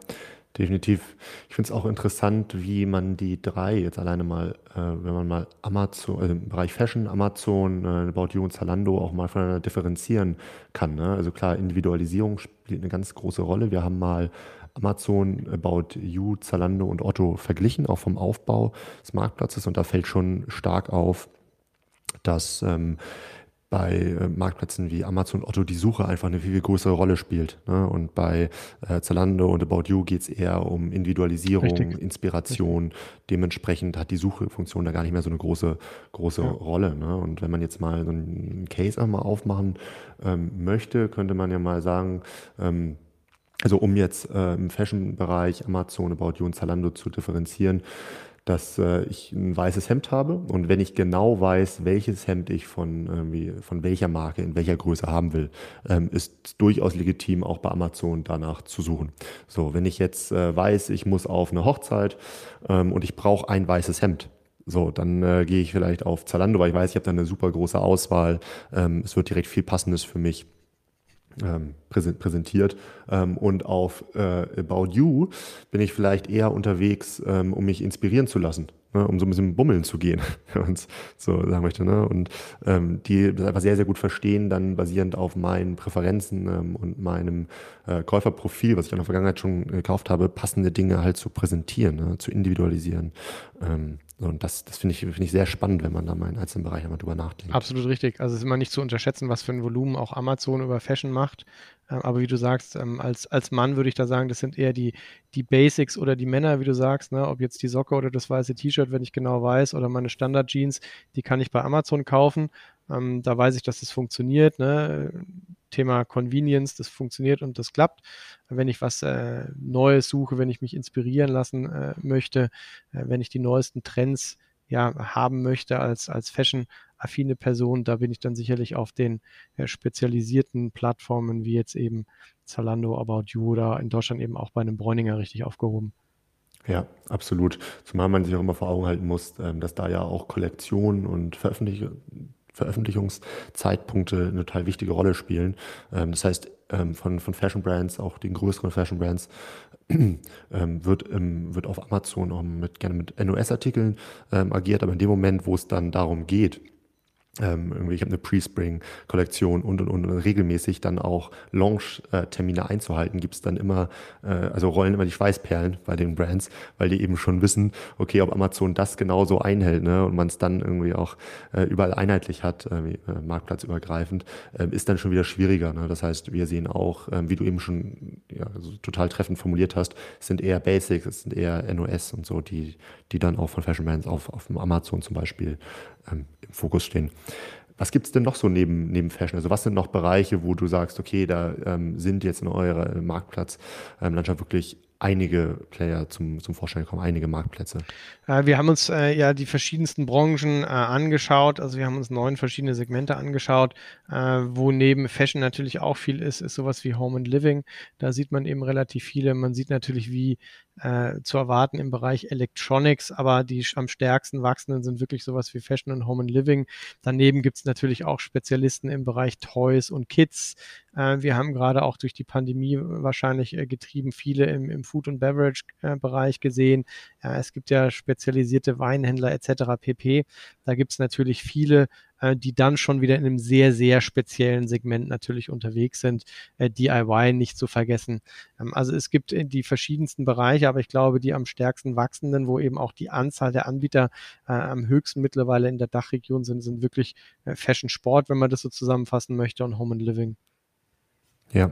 definitiv. Ich finde es auch interessant, wie man die drei jetzt alleine mal, äh, wenn man mal Amazon, äh, im Bereich Fashion, Amazon, äh, About You und Zalando auch mal voneinander differenzieren kann. Ne? Also klar, Individualisierung spielt eine ganz große Rolle. Wir haben mal Amazon, About You, Zalando und Otto verglichen, auch vom Aufbau des Marktplatzes. Und da fällt schon stark auf, dass ähm, bei äh, Marktplätzen wie Amazon Otto die Suche einfach eine viel, viel größere Rolle spielt. Ne? Und bei äh, Zalando und About You geht es eher um Individualisierung, Richtig. Inspiration. Richtig. Dementsprechend hat die Suchefunktion da gar nicht mehr so eine große, große ja. Rolle. Ne? Und wenn man jetzt mal so einen Case einmal aufmachen ähm, möchte, könnte man ja mal sagen, ähm, also um jetzt äh, im Fashion-Bereich Amazon, About You und Zalando zu differenzieren, dass äh, ich ein weißes Hemd habe und wenn ich genau weiß, welches Hemd ich von, von welcher Marke in welcher Größe haben will, ähm, ist durchaus legitim, auch bei Amazon danach zu suchen. So, wenn ich jetzt äh, weiß, ich muss auf eine Hochzeit ähm, und ich brauche ein weißes Hemd, so, dann äh, gehe ich vielleicht auf Zalando, weil ich weiß, ich habe da eine super große Auswahl. Ähm, es wird direkt viel Passendes für mich ähm, präsentiert. Ähm, und auf äh, About You bin ich vielleicht eher unterwegs, ähm, um mich inspirieren zu lassen, ne, um so ein bisschen bummeln zu gehen, wenn man es so sagen möchte. Ne? Und ähm, die das einfach sehr, sehr gut verstehen, dann basierend auf meinen Präferenzen ähm, und meinem äh, Käuferprofil, was ich in der Vergangenheit schon gekauft habe, passende Dinge halt zu präsentieren, ne? zu individualisieren. Ähm, und das, das finde ich, find ich sehr spannend, wenn man da mal in einzelnen Bereichen mal drüber nachdenkt. Absolut richtig. Also es ist immer nicht zu unterschätzen, was für ein Volumen auch Amazon über Fashion macht. Ähm, aber wie du sagst, ähm, als, als Mann würde ich da sagen, das sind eher die, die Basics oder die Männer, wie du sagst, ne? ob jetzt die Socke oder das weiße T-Shirt, wenn ich genau weiß, oder meine Standard-Jeans, die kann ich bei Amazon kaufen. Ähm, da weiß ich, dass das funktioniert. Ne? Thema Convenience, das funktioniert und das klappt. Wenn ich was äh, Neues suche, wenn ich mich inspirieren lassen äh, möchte, äh, wenn ich die neuesten Trends ja, haben möchte als, als Fashion affine Person. Da bin ich dann sicherlich auf den äh, spezialisierten Plattformen wie jetzt eben Zalando, About You oder in Deutschland eben auch bei einem Bräuninger richtig aufgehoben. Ja, absolut. Zumal man sich auch immer vor Augen halten muss, ähm, dass da ja auch Kollektionen und Veröffentlich Veröffentlichungszeitpunkte eine total wichtige Rolle spielen. Ähm, das heißt, ähm, von, von Fashion Brands, auch den größeren Fashion Brands, wird, wird auf Amazon auch mit, gerne mit NOS-Artikeln agiert, aber in dem Moment, wo es dann darum geht, ähm, irgendwie, ich habe eine Pre-Spring-Kollektion und, und, und, und regelmäßig dann auch Launch-Termine einzuhalten, gibt es dann immer, äh, also rollen immer die Schweißperlen bei den Brands, weil die eben schon wissen, okay, ob Amazon das genauso einhält ne, und man es dann irgendwie auch äh, überall einheitlich hat, äh, marktplatzübergreifend, äh, ist dann schon wieder schwieriger. Ne? Das heißt, wir sehen auch, äh, wie du eben schon ja, also total treffend formuliert hast, es sind eher Basics, es sind eher NOS und so, die, die dann auch von Fashion Brands auf, auf Amazon zum Beispiel ähm, im Fokus stehen. Was gibt es denn noch so neben, neben Fashion? Also was sind noch Bereiche, wo du sagst, okay, da ähm, sind jetzt in eurer Marktplatzlandschaft ähm, wirklich einige Player zum, zum Vorschein gekommen, einige Marktplätze. Äh, wir haben uns äh, ja die verschiedensten Branchen äh, angeschaut. Also wir haben uns neun verschiedene Segmente angeschaut, äh, wo neben Fashion natürlich auch viel ist, ist sowas wie Home and Living. Da sieht man eben relativ viele. Man sieht natürlich, wie äh, zu erwarten im Bereich Electronics, aber die am stärksten wachsenden sind wirklich sowas wie Fashion und Home and Living. Daneben gibt es natürlich auch Spezialisten im Bereich Toys und Kids. Äh, wir haben gerade auch durch die Pandemie wahrscheinlich getrieben viele im, im Food- und Beverage-Bereich gesehen. es gibt ja spezialisierte Weinhändler etc. pp. Da gibt es natürlich viele, äh, die dann schon wieder in einem sehr, sehr speziellen Segment natürlich unterwegs sind. Äh, DIY nicht zu vergessen. Ähm, also es gibt äh, die verschiedensten Bereiche, aber ich glaube, die am stärksten wachsenden, wo eben auch die Anzahl der Anbieter äh, am höchsten mittlerweile in der Dachregion sind, sind wirklich äh, Fashion Sport, wenn man das so zusammenfassen möchte, und Home and Living. Ja,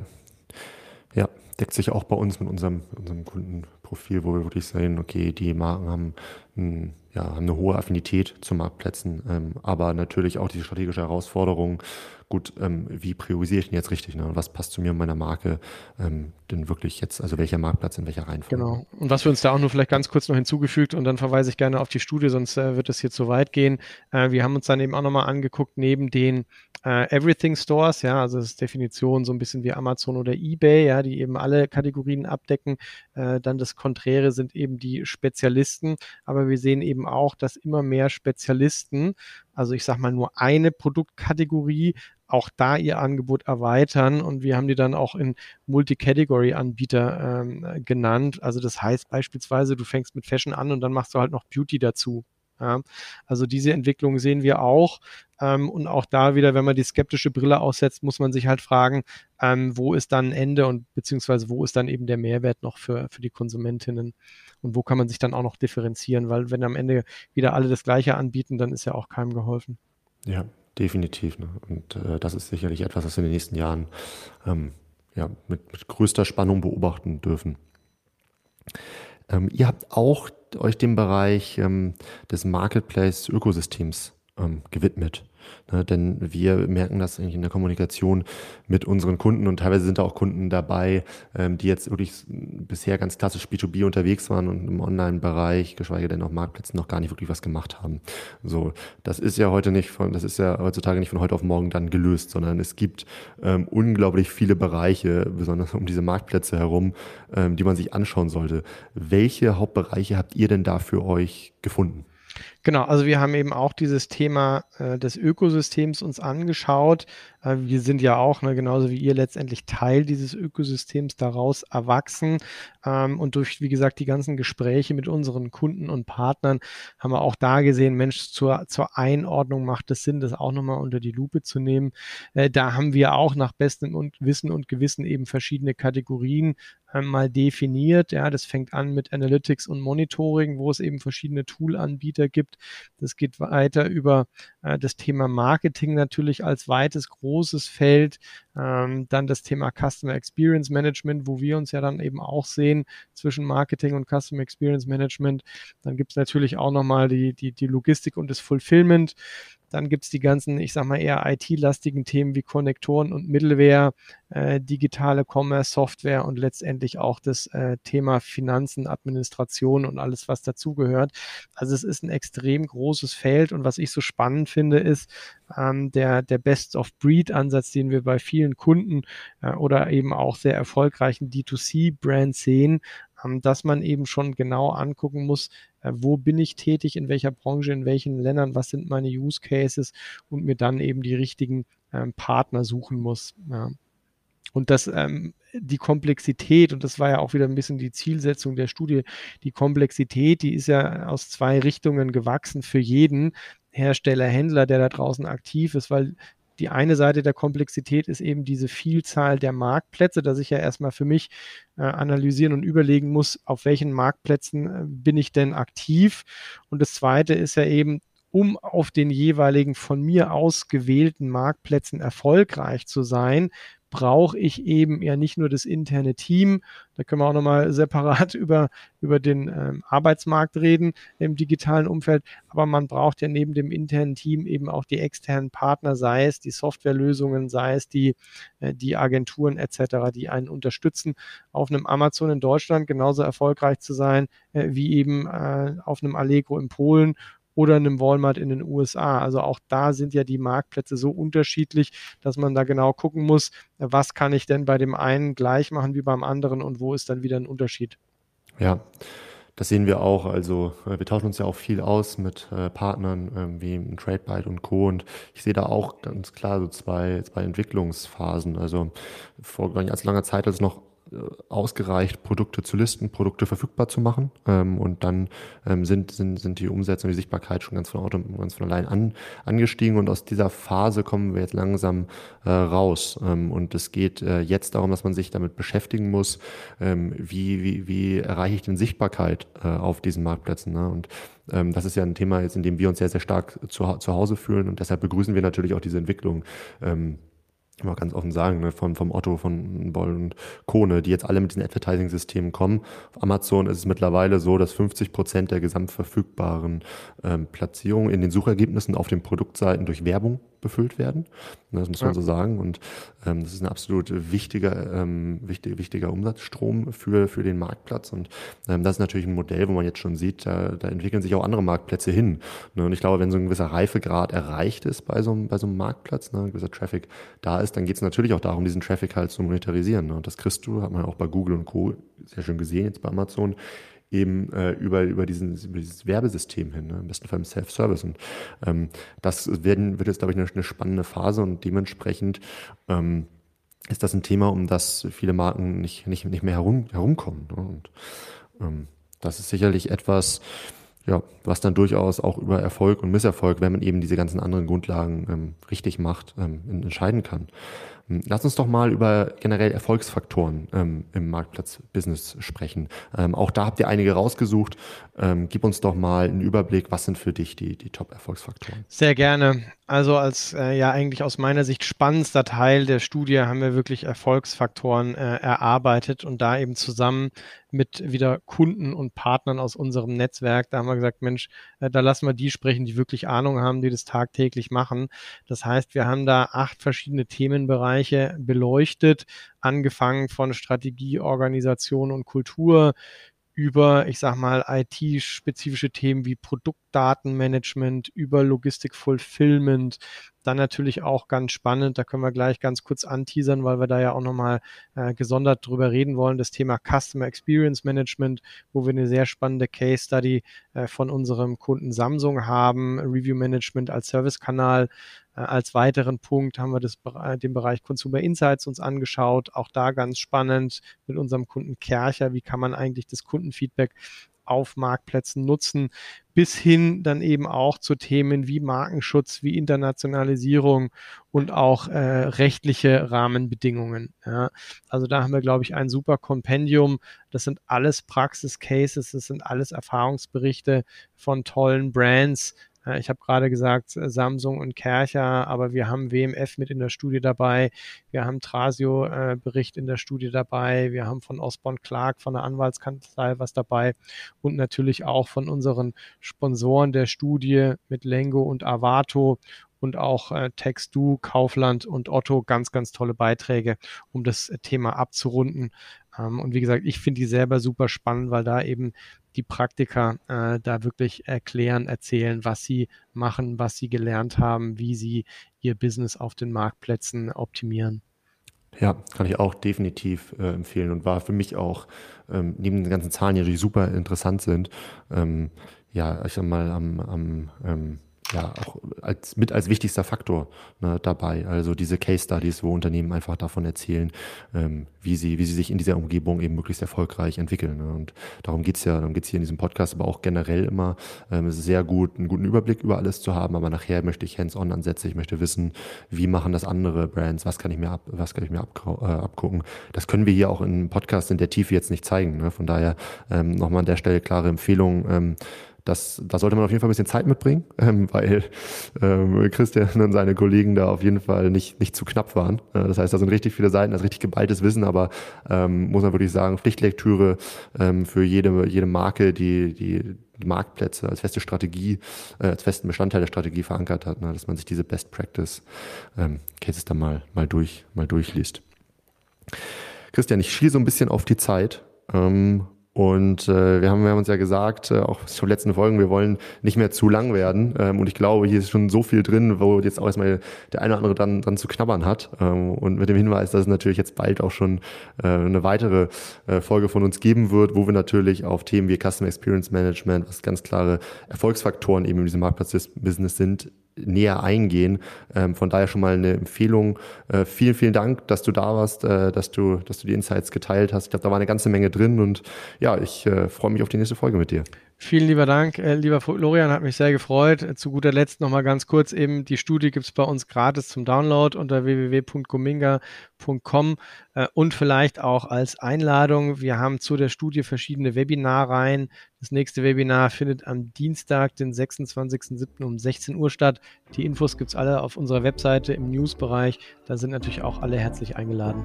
ja, deckt sich auch bei uns mit unserem, unserem Kundenprofil, wo wir wirklich sehen, okay, die Marken haben, ein, ja, haben eine hohe Affinität zu Marktplätzen, ähm, aber natürlich auch die strategische Herausforderung, gut, ähm, wie priorisiere ich denn jetzt richtig? Ne? Was passt zu mir und meiner Marke ähm, denn wirklich jetzt? Also welcher Marktplatz in welcher Reihenfolge? Genau. Und was wir uns da auch nur vielleicht ganz kurz noch hinzugefügt und dann verweise ich gerne auf die Studie, sonst äh, wird es hier zu weit gehen. Äh, wir haben uns dann eben auch nochmal angeguckt, neben den äh, Everything Stores, ja, also das ist Definition so ein bisschen wie Amazon oder eBay, ja, die eben alle Kategorien abdecken. Äh, dann das Konträre sind eben die Spezialisten, aber wir sehen eben auch, dass immer mehr Spezialisten, also ich sag mal nur eine Produktkategorie, auch da ihr Angebot erweitern und wir haben die dann auch in Multi-Category-Anbieter ähm, genannt. Also das heißt beispielsweise, du fängst mit Fashion an und dann machst du halt noch Beauty dazu. Ja, also diese Entwicklung sehen wir auch. Ähm, und auch da wieder, wenn man die skeptische Brille aussetzt, muss man sich halt fragen, ähm, wo ist dann ein Ende und beziehungsweise wo ist dann eben der Mehrwert noch für, für die Konsumentinnen und wo kann man sich dann auch noch differenzieren, weil wenn am Ende wieder alle das Gleiche anbieten, dann ist ja auch keinem geholfen. Ja, definitiv. Ne? Und äh, das ist sicherlich etwas, was wir in den nächsten Jahren ähm, ja, mit, mit größter Spannung beobachten dürfen. Ähm, ihr habt auch euch dem Bereich ähm, des Marketplace-Ökosystems ähm, gewidmet. Ne, denn wir merken das eigentlich in der Kommunikation mit unseren Kunden und teilweise sind da auch Kunden dabei, ähm, die jetzt wirklich bisher ganz klassisch B2B unterwegs waren und im Online-Bereich, geschweige denn auf Marktplätzen, noch gar nicht wirklich was gemacht haben. So, das ist ja heute nicht von, das ist ja heutzutage nicht von heute auf morgen dann gelöst, sondern es gibt ähm, unglaublich viele Bereiche, besonders um diese Marktplätze herum, ähm, die man sich anschauen sollte. Welche Hauptbereiche habt ihr denn da für euch gefunden? Genau, also wir haben eben auch dieses Thema äh, des Ökosystems uns angeschaut. Wir sind ja auch, ne, genauso wie ihr, letztendlich Teil dieses Ökosystems daraus erwachsen. Ähm, und durch, wie gesagt, die ganzen Gespräche mit unseren Kunden und Partnern haben wir auch da gesehen, Mensch, zur, zur Einordnung macht es Sinn, das auch nochmal unter die Lupe zu nehmen. Äh, da haben wir auch nach bestem und Wissen und Gewissen eben verschiedene Kategorien äh, mal definiert. Ja, das fängt an mit Analytics und Monitoring, wo es eben verschiedene Toolanbieter gibt das geht weiter über äh, das Thema Marketing natürlich als weites, großes Feld. Ähm, dann das Thema Customer Experience Management, wo wir uns ja dann eben auch sehen zwischen Marketing und Customer Experience Management. Dann gibt es natürlich auch nochmal die, die, die Logistik und das Fulfillment. Dann gibt es die ganzen, ich sag mal, eher IT-lastigen Themen wie Konnektoren und Middleware, äh, digitale Commerce, Software und letztendlich auch das äh, Thema Finanzen, Administration und alles, was dazugehört. Also es ist ein extrem großes Feld und was ich so spannend finde, ist ähm, der, der Best-of-Breed-Ansatz, den wir bei vielen Kunden äh, oder eben auch sehr erfolgreichen D2C-Brands sehen, dass man eben schon genau angucken muss, äh, wo bin ich tätig, in welcher Branche, in welchen Ländern, was sind meine Use Cases und mir dann eben die richtigen ähm, Partner suchen muss. Und das, ähm, die Komplexität, und das war ja auch wieder ein bisschen die Zielsetzung der Studie, die Komplexität, die ist ja aus zwei Richtungen gewachsen für jeden Hersteller, Händler, der da draußen aktiv ist, weil die eine Seite der Komplexität ist eben diese Vielzahl der Marktplätze, dass ich ja erstmal für mich äh, analysieren und überlegen muss, auf welchen Marktplätzen äh, bin ich denn aktiv. Und das zweite ist ja eben, um auf den jeweiligen von mir ausgewählten Marktplätzen erfolgreich zu sein, brauche ich eben ja nicht nur das interne Team, da können wir auch nochmal separat über, über den ähm, Arbeitsmarkt reden im digitalen Umfeld, aber man braucht ja neben dem internen Team eben auch die externen Partner, sei es die Softwarelösungen, sei es die, äh, die Agenturen etc., die einen unterstützen, auf einem Amazon in Deutschland genauso erfolgreich zu sein, äh, wie eben äh, auf einem Allegro in Polen oder einem Walmart in den USA. Also auch da sind ja die Marktplätze so unterschiedlich, dass man da genau gucken muss, was kann ich denn bei dem einen gleich machen wie beim anderen und wo ist dann wieder ein Unterschied. Ja. Das sehen wir auch. Also äh, wir tauschen uns ja auch viel aus mit äh, Partnern ähm, wie TradeByte und Co. Und ich sehe da auch ganz klar so zwei, zwei Entwicklungsphasen. Also vor gar nicht als langer Zeit, als es noch ausgereicht, Produkte zu listen, Produkte verfügbar zu machen. Ähm, und dann ähm, sind, sind, sind die Umsätze und die Sichtbarkeit schon ganz von, Auto, ganz von allein an, angestiegen. Und aus dieser Phase kommen wir jetzt langsam äh, raus. Ähm, und es geht äh, jetzt darum, dass man sich damit beschäftigen muss, ähm, wie, wie, wie erreiche ich denn Sichtbarkeit äh, auf diesen Marktplätzen. Ne? Und ähm, das ist ja ein Thema, jetzt, in dem wir uns sehr, sehr stark zu, zu Hause fühlen. Und deshalb begrüßen wir natürlich auch diese Entwicklung. Ähm, mal ganz offen sagen, ne, von, vom Otto, von Boll und Kone, die jetzt alle mit diesen Advertising-Systemen kommen. Auf Amazon ist es mittlerweile so, dass 50 Prozent der gesamtverfügbaren ähm, Platzierungen in den Suchergebnissen auf den Produktseiten durch Werbung befüllt werden. Das muss man ja. so sagen. Und ähm, das ist ein absolut wichtiger, ähm, wichtig, wichtiger Umsatzstrom für, für den Marktplatz. Und ähm, das ist natürlich ein Modell, wo man jetzt schon sieht, da, da entwickeln sich auch andere Marktplätze hin. Ne? Und ich glaube, wenn so ein gewisser Reifegrad erreicht ist bei so, einem, bei so einem Marktplatz, ne, ein gewisser Traffic da ist, dann geht es natürlich auch darum, diesen Traffic halt zu monetarisieren. Ne? Und das kriegst du, hat man auch bei Google und Co. sehr schön gesehen, jetzt bei Amazon, eben äh, über, über, diesen, über dieses Werbesystem hin, ne? im besten Fall im Self-Service. Und ähm, das werden, wird jetzt, glaube ich, eine, eine, spannende Phase und dementsprechend ähm, ist das ein Thema, um das viele Marken nicht, nicht, nicht mehr herum, herumkommen. Ne? Und ähm, das ist sicherlich etwas, ja, was dann durchaus auch über Erfolg und Misserfolg, wenn man eben diese ganzen anderen Grundlagen ähm, richtig macht, ähm, entscheiden kann. Hm, lass uns doch mal über generell Erfolgsfaktoren ähm, im Marktplatz-Business sprechen. Ähm, auch da habt ihr einige rausgesucht. Ähm, gib uns doch mal einen Überblick, was sind für dich die, die Top-Erfolgsfaktoren? Sehr gerne. Also als äh, ja eigentlich aus meiner Sicht spannendster Teil der Studie haben wir wirklich Erfolgsfaktoren äh, erarbeitet und da eben zusammen mit wieder Kunden und Partnern aus unserem Netzwerk, da haben wir gesagt, Mensch, äh, da lassen wir die sprechen, die wirklich Ahnung haben, die das tagtäglich machen. Das heißt, wir haben da acht verschiedene Themenbereiche beleuchtet, angefangen von Strategie, Organisation und Kultur über, ich sag mal, IT-spezifische Themen wie Produktdatenmanagement, über Logistik Fulfillment, dann natürlich auch ganz spannend, da können wir gleich ganz kurz anteasern, weil wir da ja auch nochmal äh, gesondert drüber reden wollen, das Thema Customer Experience Management, wo wir eine sehr spannende Case Study äh, von unserem Kunden Samsung haben, Review Management als Servicekanal. Äh, als weiteren Punkt haben wir das, den Bereich Consumer Insights uns angeschaut, auch da ganz spannend mit unserem Kunden Kercher, wie kann man eigentlich das Kundenfeedback auf Marktplätzen nutzen, bis hin dann eben auch zu Themen wie Markenschutz, wie Internationalisierung und auch äh, rechtliche Rahmenbedingungen. Ja. Also da haben wir, glaube ich, ein super Kompendium. Das sind alles Praxis-Cases, das sind alles Erfahrungsberichte von tollen Brands, Äh, ich habe gerade gesagt, Samsung und Kercher, aber wir haben WMF mit in der Studie dabei. Wir haben Trasio-Bericht äh, in der Studie dabei. Wir haben von Osborne Clark, von der Anwaltskanzlei was dabei und natürlich auch von unseren Sponsoren der Studie mit Lengo und Avato und auch äh, Textu, Kaufland und Otto ganz, ganz tolle Beiträge, um das Thema abzurunden. Ähm, und wie gesagt, ich finde die selber super spannend, weil da eben die Praktiker äh, da wirklich erklären, erzählen, was sie machen, was sie gelernt haben, wie sie ihr Business auf den Marktplätzen optimieren. Ja, kann ich auch definitiv äh, empfehlen und war für mich auch ähm, neben den ganzen Zahlen, die super interessant sind, ähm, ja, ich sag mal, am, am ähm, ja auch als mit als wichtigster Faktor ne, dabei. Also diese Case Studies, wo Unternehmen einfach davon erzählen, ähm, wie sie, wie sie sich in dieser Umgebung eben möglichst erfolgreich entwickeln. Ne. Und darum geht's ja, darum geht's hier in diesem Podcast, aber auch generell immer. Ähm, es ist sehr gut, einen guten Überblick über alles zu haben, aber nachher möchte ich Hands-on-Ansätze, ich möchte wissen, wie machen das andere Brands, was kann ich mir ab, was kann ich mir ab, äh, abgucken. Das können wir hier auch im Podcast in der Tiefe jetzt nicht zeigen. Ne? Von daher ähm, nochmal an der Stelle klare Empfehlung. Ähm, das, da sollte man auf jeden Fall ein bisschen Zeit mitbringen, ähm, weil ähm, Christian und seine Kollegen da auf jeden Fall nicht, nicht zu knapp waren. Äh, das heißt, da sind richtig viele Seiten, das ist richtig geballtes Wissen, aber ähm, muss man wirklich sagen, Pflichtlektüre ähm, für jede, jede Marke, die, die Marktplätze als feste Strategie, äh, als festen Bestandteil der Strategie verankert hat, ne, dass man sich diese Best Practice ähm, Cases da mal, mal durch, mal durchliest. Christian, ich schiele so ein bisschen auf die Zeit. Ähm, und äh, wir, haben, wir haben uns ja gesagt, äh, auch schon letzten Folgen, wir wollen nicht mehr zu lang werden. Ähm, und ich glaube, hier ist schon so viel drin, wo jetzt auch erstmal der eine oder andere dran, dran zu knabbern hat. Ähm, und mit dem Hinweis, dass es natürlich jetzt bald auch schon äh, eine weitere äh, Folge von uns geben wird, wo wir natürlich auf Themen wie Customer Experience Management, was ganz klare Erfolgsfaktoren eben in diesem Marktplatz-Business sind, näher eingehen. Ähm, von daher schon mal eine Empfehlung. Äh, vielen, vielen Dank, dass du da warst, äh, dass du, dass du die Insights geteilt hast. Ich glaube, da war eine ganze Menge drin und ja, ich äh, freue mich auf die nächste Folge mit dir. Vielen lieber Dank, äh, lieber Florian, hat mich sehr gefreut. Äh, zu guter Letzt nochmal ganz kurz eben, die Studie gibt es bei uns gratis zum Download unter www.gominga.com äh, und vielleicht auch als Einladung. Wir haben zu der Studie verschiedene Webinarreihen. Das nächste Webinar findet am Dienstag, den 26.07. um 16 Uhr statt. Die Infos gibt es alle auf unserer Webseite im Newsbereich. Da sind natürlich auch alle herzlich eingeladen.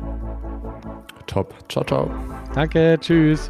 Top. Ciao, ciao. Danke, tschüss.